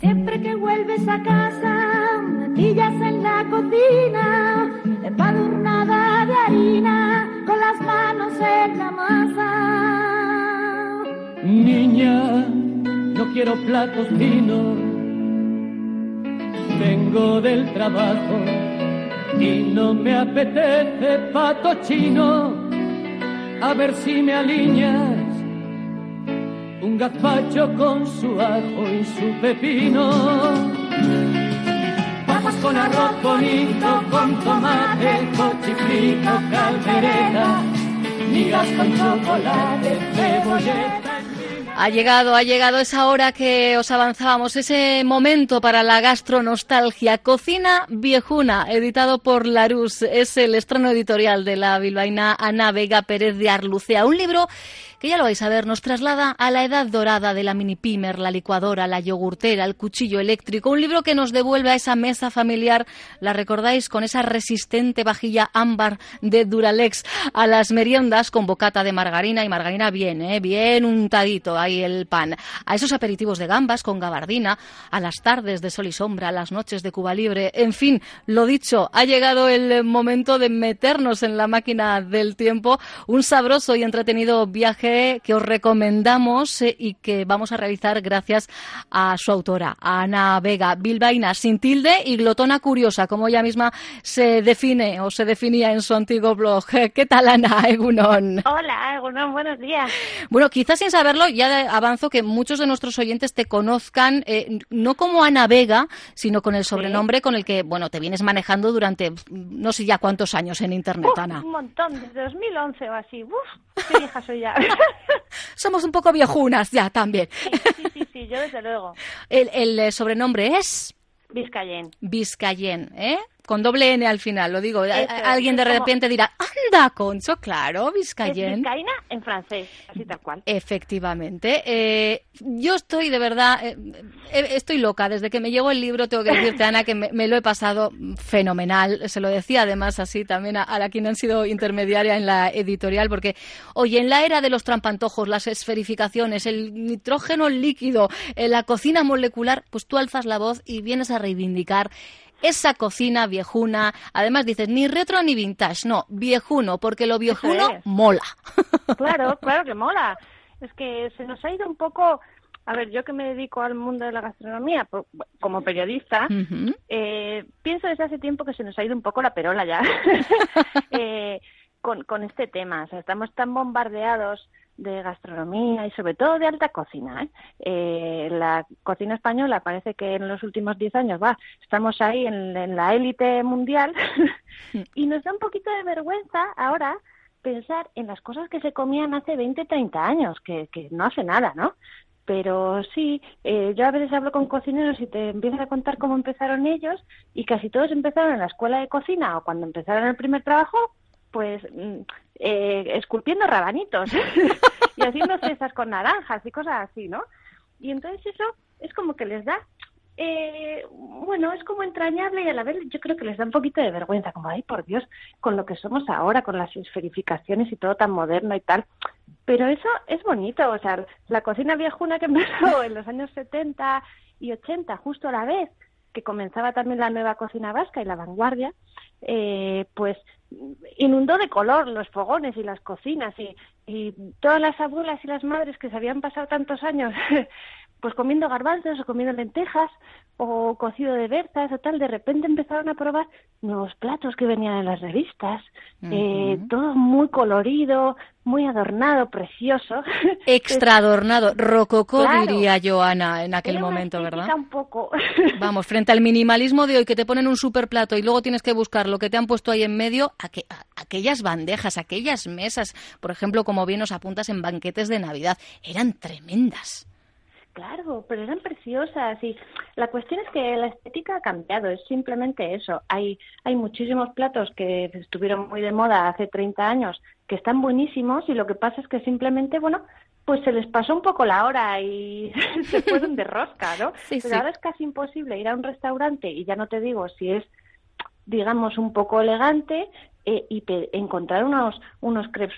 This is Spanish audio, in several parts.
Siempre que vuelves a casa, natillas en la cocina, empadurnada de harina, con las manos en la masa. Niña, no quiero platos finos, vengo del trabajo y no me apetece pato chino, a ver si me alineas un gazpacho con su ajo y su pepino. Papas con arroz bonito, con tomate, cochifrito, caldereta, migas con chocolate, cebolleta. Ha llegado, ha llegado esa hora que os avanzábamos, ese momento para la gastronostalgia. Cocina Viejuna, editado por Larus, es el estreno editorial de la bilbaína Ana Vega Pérez de Arlucea. Un libro que ya lo vais a ver, nos traslada a la edad dorada de la mini pimer, la licuadora, la yogurtera, el cuchillo eléctrico, un libro que nos devuelve a esa mesa familiar, la recordáis con esa resistente vajilla ámbar de Duralex, a las meriendas con bocata de margarina y margarina bien, ¿eh? bien untadito ahí el pan, a esos aperitivos de gambas con gabardina, a las tardes de sol y sombra, a las noches de Cuba Libre, en fin, lo dicho, ha llegado el momento de meternos en la máquina del tiempo, un sabroso y entretenido viaje que os recomendamos eh, y que vamos a realizar gracias a su autora, Ana Vega, bilbaína sin tilde y glotona curiosa, como ella misma se define o se definía en su antiguo blog. ¿Qué tal, Ana Egunon? Hola, Egunon, buenos días. Bueno, quizás sin saberlo, ya avanzo que muchos de nuestros oyentes te conozcan eh, no como Ana Vega, sino con el sobrenombre con el que, bueno, te vienes manejando durante no sé ya cuántos años en Internet, Uf, Ana. Un montón, desde 2011 o así. Uf, qué vieja soy ya. Somos un poco viejunas ya también. Sí, sí, sí, sí, yo desde luego. El, el eh, sobrenombre es Vizcayen. Vizcayen, ¿eh? Con doble N al final, lo digo. Eso Alguien de como- repente dirá, anda, Concho, claro, Es Vizcayen. vizcaína en francés, así tal cual. Efectivamente. Eh, yo estoy de verdad, eh, eh, estoy loca. Desde que me llegó el libro, tengo que decirte, Ana, que me, me lo he pasado fenomenal. Se lo decía además así también a, a la quien han sido intermediaria en la editorial, porque, oye, en la era de los trampantojos, las esferificaciones, el nitrógeno líquido, eh, la cocina molecular, pues tú alzas la voz y vienes a reivindicar esa cocina viejuna. Además dices, ni retro ni vintage, no, viejuno, porque lo viejuno es. mola. Claro, claro que mola. Es que se nos ha ido un poco... A ver, yo que me dedico al mundo de la gastronomía como periodista, eh, pienso desde hace tiempo que se nos ha ido un poco la perola ya eh, con, con este tema. O sea, estamos tan bombardeados de gastronomía y sobre todo de alta cocina. ¿eh? Eh, la cocina española parece que en los últimos 10 años va, estamos ahí en, en la élite mundial y nos da un poquito de vergüenza ahora pensar en las cosas que se comían hace 20, 30 años, que, que no hace nada, ¿no? Pero sí, eh, yo a veces hablo con cocineros y te empiezan a contar cómo empezaron ellos y casi todos empezaron en la escuela de cocina o cuando empezaron el primer trabajo, pues mm, eh, esculpiendo rabanitos y haciendo cestas con naranjas y cosas así, ¿no? Y entonces eso es como que les da, eh, bueno, es como entrañable y a la vez yo creo que les da un poquito de vergüenza, como, ay, por Dios, con lo que somos ahora, con las esferificaciones y todo tan moderno y tal. Pero eso es bonito, o sea, la cocina viejuna que empezó en los años 70 y 80, justo a la vez que comenzaba también la nueva cocina vasca y la vanguardia, eh, pues inundó de color los fogones y las cocinas y, y todas las abuelas y las madres que se habían pasado tantos años pues comiendo garbanzos o comiendo lentejas o cocido de berzas o tal, de repente empezaron a probar nuevos platos que venían en las revistas, eh, todo muy colorido, muy adornado, precioso. Extra adornado, rococó Claro. diría Joana en aquel Era momento, ¿verdad? un poco. Vamos, frente al minimalismo de hoy que te ponen un super plato y luego tienes que buscar lo que te han puesto ahí en medio, aque- a- aquellas bandejas, aquellas mesas, por ejemplo, como bien nos apuntas en banquetes de Navidad, eran tremendas. Claro, pero eran preciosas y La cuestión es que la estética ha cambiado, es simplemente eso. Hay, hay muchísimos platos que estuvieron muy de moda hace 30 años que están buenísimos y lo que pasa es que simplemente, bueno, pues se les pasó un poco la hora y se fueron de rosca, ¿no? Pero ahora es casi imposible ir a un restaurante y ya no te digo si es, digamos, un poco elegante eh, y encontrar unos, unos crepes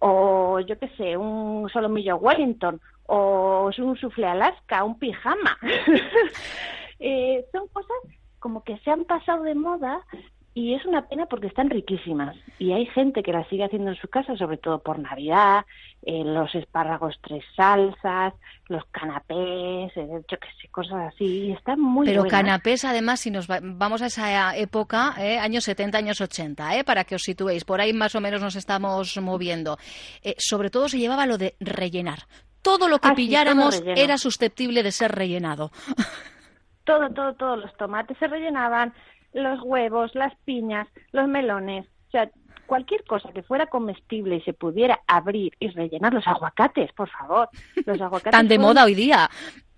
o yo qué sé, un solomillo Wellington o un soufflé Alaska, un pijama. eh, son cosas como que se han pasado de moda y es una pena porque están riquísimas. Y hay gente que las sigue haciendo en su casa, sobre todo por Navidad, eh, los espárragos tres salsas, los canapés, eh, yo qué sé, cosas así, y están muy Pero canapés, además, si nos vamos a esa época, eh, años 70, años 80, eh, para que os situéis, por ahí más o menos nos estamos moviendo, sobre todo se llevaba lo de rellenar. Todo lo que ah, pilláramos era susceptible de ser rellenado. Todo, todo, todo, los tomates se rellenaban, los huevos, las piñas, los melones, o sea, cualquier cosa que fuera comestible y se pudiera abrir y rellenar los aguacates, por favor. Los aguacates tan de moda hoy día.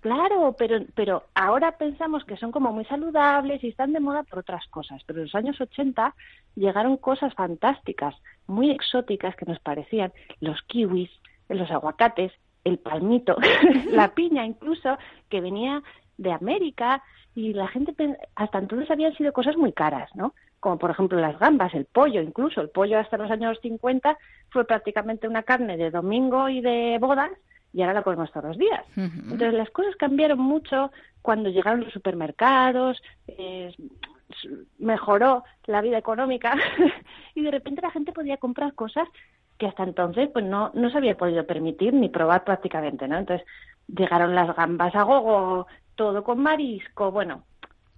Claro, pero pero ahora pensamos que son como muy saludables y están de moda por otras cosas, pero en los años 80 llegaron cosas fantásticas, muy exóticas que nos parecían los kiwis, los aguacates, el palmito, la piña incluso que venía de América y la gente hasta entonces habían sido cosas muy caras, ¿no? Como por ejemplo las gambas, el pollo, incluso el pollo hasta los años 50 fue prácticamente una carne de domingo y de bodas y ahora la comemos todos los días. Entonces las cosas cambiaron mucho cuando llegaron los supermercados, eh, mejoró la vida económica y de repente la gente podía comprar cosas que hasta entonces pues no, no se había podido permitir ni probar prácticamente, ¿no? Entonces llegaron las gambas a gogo, todo con marisco, bueno,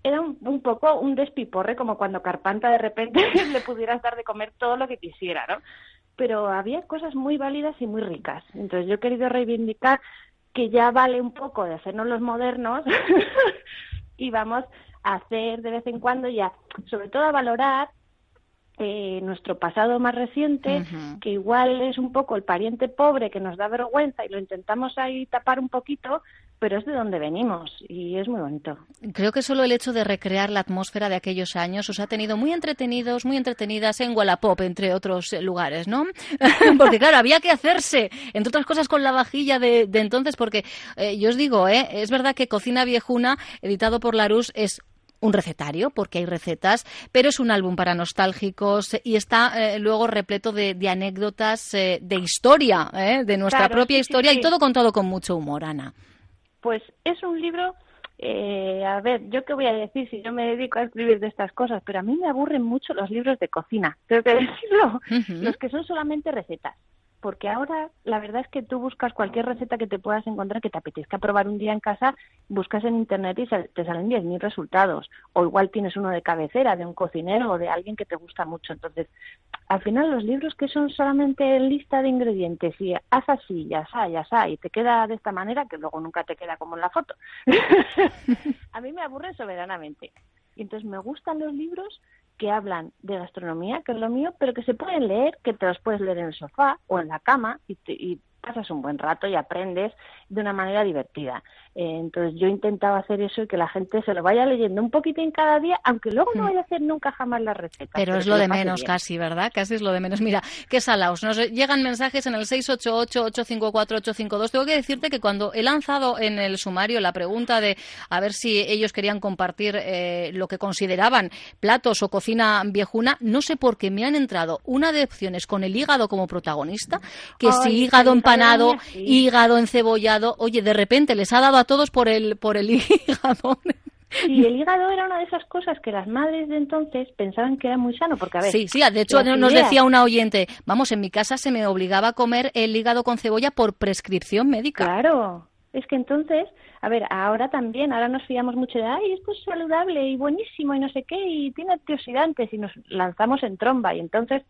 era un, poco un despiporre como cuando Carpanta de repente le pudieras dar de comer todo lo que quisiera, ¿no? Pero había cosas muy válidas y muy ricas. Entonces yo he querido reivindicar que ya vale un poco de hacernos los modernos y vamos a hacer de vez en cuando ya, sobre todo a valorar eh, nuestro pasado más reciente, que igual es un poco el pariente pobre que nos da vergüenza y lo intentamos ahí tapar un poquito, pero es de donde venimos y es muy bonito. Creo que solo el hecho de recrear la atmósfera de aquellos años os ha tenido muy entretenidos, muy entretenidas en Wallapop, entre otros eh, lugares, ¿no? porque claro, había que hacerse, entre otras cosas con la vajilla de, entonces, porque eh, yo os digo, ¿eh? es verdad que Cocina Viejuna, editado por Larus, es un recetario, porque hay recetas, pero es un álbum para nostálgicos y está eh, luego repleto de, anécdotas de historia, de nuestra propia historia y todo contado con mucho humor, Ana. Pues es un libro, eh, a ver, yo qué voy a decir si yo me dedico a escribir de estas cosas, pero a mí me aburren mucho los libros de cocina, tengo que decirlo, los que son solamente recetas porque ahora la verdad es que tú buscas cualquier receta que te puedas encontrar que te apetezca probar un día en casa, buscas en internet y te salen 10.000 resultados. O igual tienes uno de cabecera, de un cocinero o de alguien que te gusta mucho. Entonces, al final los libros que son solamente lista de ingredientes y haz así, ya está, ya está, y te queda de esta manera que luego nunca te queda como en la foto. A mí me aburre soberanamente. Y entonces me gustan los libros que hablan de gastronomía, que es lo mío, pero que se pueden leer, que te los puedes leer en el sofá o en la cama y, y pasas un buen rato y aprendes de una manera divertida. Eh, entonces yo intentaba hacer eso y que la gente se lo vaya leyendo un poquitín cada día, aunque luego no mm. vaya a hacer nunca jamás la receta. Pero, es lo de menos casi, ¿verdad? Casi es lo de menos. Mira, qué salaos. Nos llegan mensajes en el 688-854-852. Tengo que decirte que cuando he lanzado en el sumario la pregunta de a ver si ellos querían compartir eh, lo que consideraban platos o cocina viejuna, no sé por qué me han entrado una de opciones con el hígado como protagonista, que si hígado en empanado, hígado encebollado. Oye, de repente les ha dado a todos por el, por el hígado. Y el hígado era una de esas cosas que las madres de entonces pensaban que era muy sano, porque a ver. Sí, sí, de hecho nos decía una oyente, vamos, en mi casa se me obligaba a comer el hígado con cebolla por prescripción médica. Claro, es que entonces, a ver, ahora también, ahora nos fiamos mucho de, ay, esto es saludable y buenísimo y no sé qué, y tiene antioxidantes y nos lanzamos en tromba. Y entonces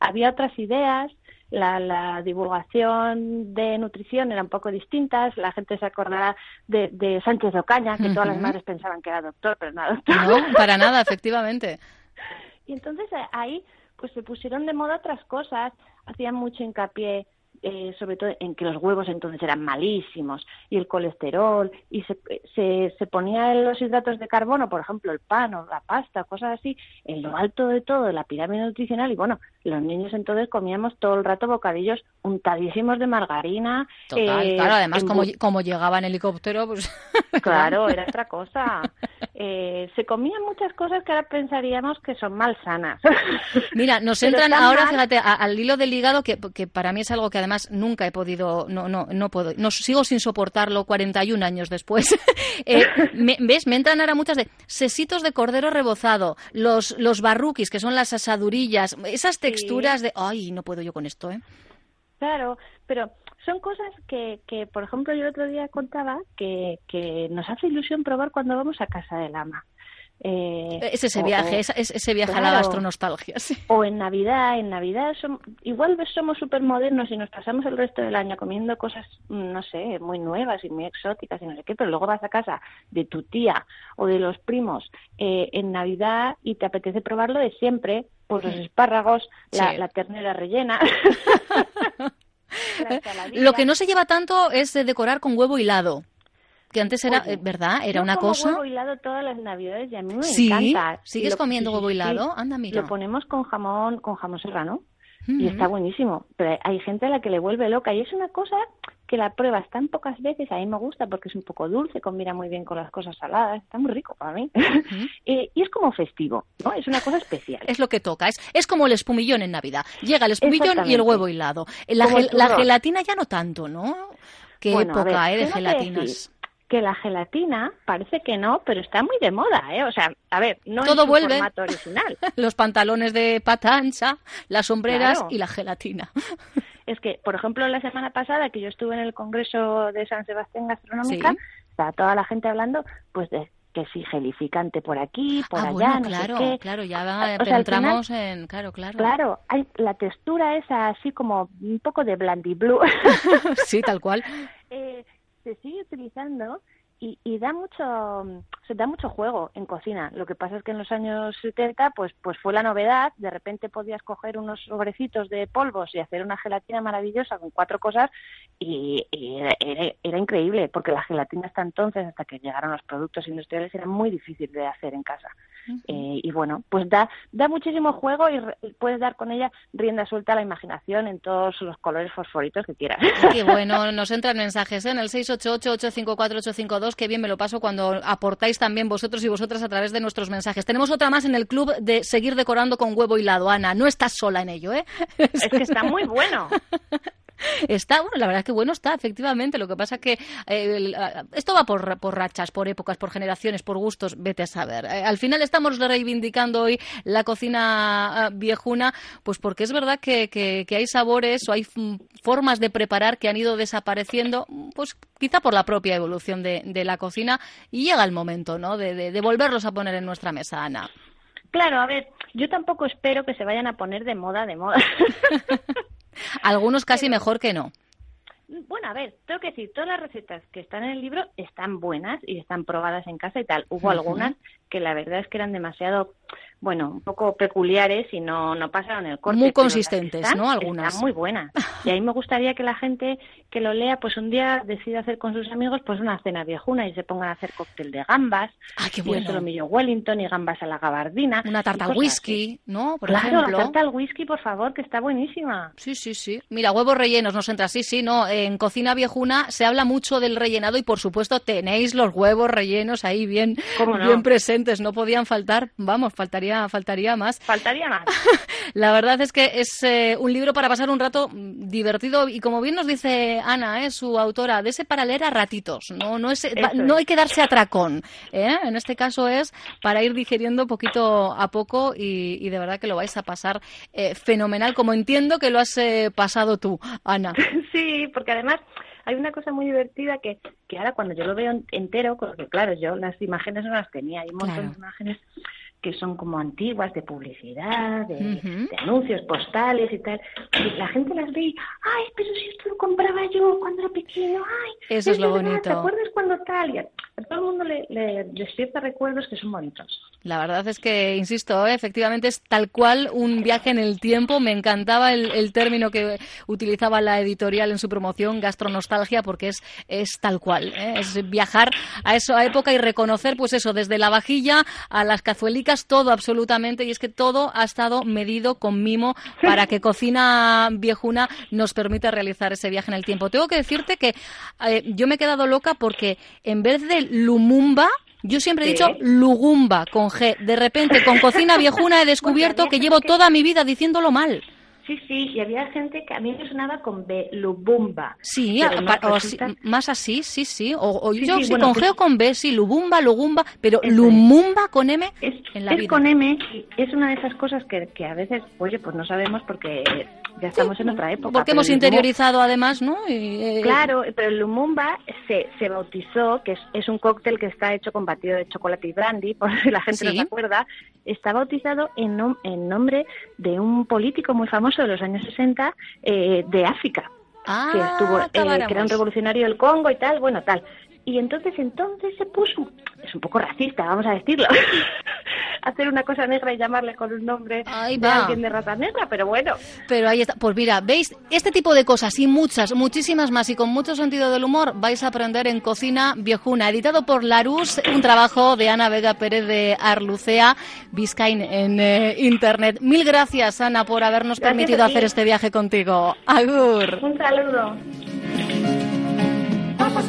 había otras ideas la, divulgación de nutrición era un poco distinta, la gente se acordará de, Sánchez de Ocaña, que todas las madres pensaban que era doctor, pero no doctor. No, para nada, efectivamente. Y entonces eh, ahí pues se pusieron de moda otras cosas, hacían mucho hincapié eh, sobre todo en que los huevos entonces eran malísimos y el colesterol y se, se, se ponía los hidratos de carbono, por ejemplo el pan o la pasta, cosas así, en lo alto de todo la pirámide nutricional y bueno, los niños entonces comíamos todo el rato bocadillos untadísimos de margarina. Total, eh, claro, además en como, como llegaba en helicóptero, pues... Claro, era otra cosa. Eh, se comían muchas cosas que ahora pensaríamos que son malsanas. Mira, nos entran ahora, mal. fíjate, al hilo del hígado, que, que para mí es algo que además nunca he podido, no, no, no puedo, no sigo sin soportarlo 41 años después. Eh, me- ¿Ves? Me entran ahora muchas de sesitos de cordero rebozado, los, los barruquis, que son las asadurillas, esas texturas de, ay, no puedo yo con esto, ¿eh? Claro, pero son cosas que, que, por ejemplo, yo el otro día contaba que, que nos hace ilusión probar cuando vamos a casa del ama. Eh, Es ese o- viaje, es ese viaje a la gastronostalgia, sí. O en Navidad, en Navidad igual somos súper modernos y nos pasamos el resto del año comiendo cosas, mm, no sé, muy nuevas y muy exóticas y no sé qué, pero luego vas a casa de tu tía o de los primos eh, en Navidad y te apetece probarlo de siempre, pues los espárragos, la, Sí. la ternera rellena. Lo que no se lleva tanto es de decorar con huevo hilado, que antes era, Oye, eh, ¿verdad? Era Yo una como cosa. huevo hilado todas las navidades y a mí me Sí, encanta. ¿sigues lo- comiendo huevo hilado? sí. Anda, mira. Lo ponemos con jamón, con jamón serrano y Mm. está buenísimo. Pero hay gente a la que le vuelve loca y es una cosa que la pruebas tan pocas veces. A mí me gusta porque es un poco dulce, combina muy bien con las cosas saladas. Está muy rico para mí. Eh, y es como festivo, ¿no? Es una cosa especial. Es lo que toca. Es, es como el espumillón en Navidad. Llega el espumillón y el huevo hilado. La, gel- la gelatina ya no tanto, ¿no? Qué Bueno, época, ver, ¿eh? De gelatinas. Que la gelatina parece que no, pero está muy de moda, ¿eh? O sea, a ver, no Todo en su vuelve. formato original. Los pantalones de pata ancha, las sombreras Claro. y la gelatina. es que, por ejemplo, la semana pasada que yo estuve en el Congreso de San Sebastián Gastronómica, Sí. estaba toda la gente hablando, pues de que sí, gelificante por aquí, por ah, allá, bueno, no claro, sé qué. claro, ya O sea, al entramos en... Claro, claro. Claro, hay la textura esa así como un poco de blandy blue. sí, tal cual. eh, se sigue utilizando y, y da mucho se da mucho juego en cocina. Lo que pasa es que en los años 70 pues pues fue la novedad, de repente podías coger unos sobrecitos de polvos y hacer una gelatina maravillosa con cuatro cosas y, era- era increíble porque la gelatina hasta entonces hasta que llegaron los productos industriales era muy difícil de hacer en casa. Eh, y bueno, pues da da muchísimo juego y re- puedes dar con ella rienda suelta a la imaginación en todos los colores fosforitos que quieras. Qué bueno, nos entran mensajes ¿eh? en el 688-854-852. Qué bien me lo paso cuando aportáis también vosotros y vosotras a través de nuestros mensajes. Tenemos otra más en el club de seguir decorando con huevo hilado. Ana, no estás sola en ello, ¿eh? Es que está muy bueno. Está, bueno, la verdad es que bueno está, efectivamente. Lo que pasa que eh, el- ah, esto va por, por rachas, por épocas, por generaciones, por gustos, vete a saber. Eh, al final estamos reivindicando hoy la cocina ah, viejuna, pues porque es verdad que, que- que hay sabores o hay mm, formas de preparar que han ido desapareciendo, pues quizá por la propia evolución de, de la cocina y llega el momento, ¿no? De, de- de volverlos a poner en nuestra mesa, Ana. Claro, a ver, yo tampoco espero que se vayan a poner de moda, de moda. Algunos casi mejor que no. Bueno, a ver, tengo que decir, todas las recetas que están en el libro están buenas y están probadas en casa y tal. Hubo algunas que la verdad es que eran demasiado, bueno, un poco peculiares y no, no pasaron el corte. Muy consistentes, están, ¿no? Algunas. Están muy buenas. Y a mí me gustaría que la gente que lo lea, pues un día decida hacer con sus amigos pues una cena viejuna y se pongan a hacer cóctel de gambas, ¡Ay, qué y bueno! solomillo Wellington y gambas a la gabardina. Una tarta y al whisky, ¿no? Por claro, ejemplo. la tarta al whisky, por favor, que está buenísima. Sí, sí, sí. Mira, huevos rellenos nos entra. Sí, sí, no. En cocina viejuna se habla mucho del rellenado y, por supuesto, tenéis los huevos rellenos ahí bien, bien presentes. No podían faltar. Vamos, faltaría, faltaría más. Faltaría más. La verdad es que es eh, un libro para pasar un rato mm, divertido y, como bien nos dice Ana, eh, su autora, de ese para leer a ratitos. No, no, es, va- no hay que darse atracón. ¿eh? En este caso es para ir digiriendo poquito a poco y, y de verdad que lo vais a pasar eh, fenomenal, como entiendo que lo has eh, pasado tú, Ana. Sí, porque además hay una cosa muy divertida que, que ahora cuando yo lo veo entero, porque claro, yo las imágenes no las tenía, hay un montón Claro. de imágenes que son como antiguas de publicidad, de, anuncios postales y tal. Y la gente las ve y, ay, pero si esto lo compraba yo cuando era pequeño, ay, eso es, lo bonito. ¿Te acuerdas cuando tal? Y a todo el mundo le, le despierta recuerdos que son bonitos. La verdad es que, insisto, ¿eh? efectivamente es tal cual un viaje en el tiempo. Me encantaba el, término que utilizaba la editorial en su promoción, gastronostalgia, porque es, es tal cual. ¿eh? Es viajar a esa época y reconocer, pues eso, desde la vajilla a las cazuelicas, todo absolutamente. Y es que todo ha estado medido con mimo para que Cocina Viejuna nos permita realizar ese viaje en el tiempo. Tengo que decirte que eh, yo me he quedado loca porque en vez de Lumumba, yo siempre he dicho Lugumba con G. De repente, con cocina viejuna he descubierto que llevo toda mi vida diciéndolo mal. Sí, sí, y había gente que a mí me sonaba con B, Lubumba. Sí, más así, sí, sí. O, yo sí, con G pues o con B, sí, Lubumba, Lugumba, pero Lumumba con M es, en la es con M, es una de esas cosas que, que a veces, oye, pues no sabemos porque ya estamos en otra época. Porque hemos interiorizado además, ¿no? Eh, claro, pero el Lumumba se, se bautizó, que es, es, un cóctel que está hecho con batido de chocolate y brandy, por si la gente no se acuerda, está bautizado en, en nombre de un político muy famoso de los años 60 eh, de África. Ah, que estuvo eh, que era un revolucionario del Congo y tal, bueno, tal. Y entonces entonces se puso, es un poco racista, vamos a decirlo, hacer una cosa negra y llamarle con un nombre de alguien de raza negra, pero bueno. Pero ahí está. Pues mira, veis, este tipo de cosas y muchas, muchísimas más y con mucho sentido del humor vais a aprender en Cocina Viejuna, editado por Larus, un trabajo de Ana Vega Pérez de Arlucea, Biscain en eh, Internet. Mil gracias, Ana, por habernos permitido hacer este viaje contigo. Agur. Un saludo.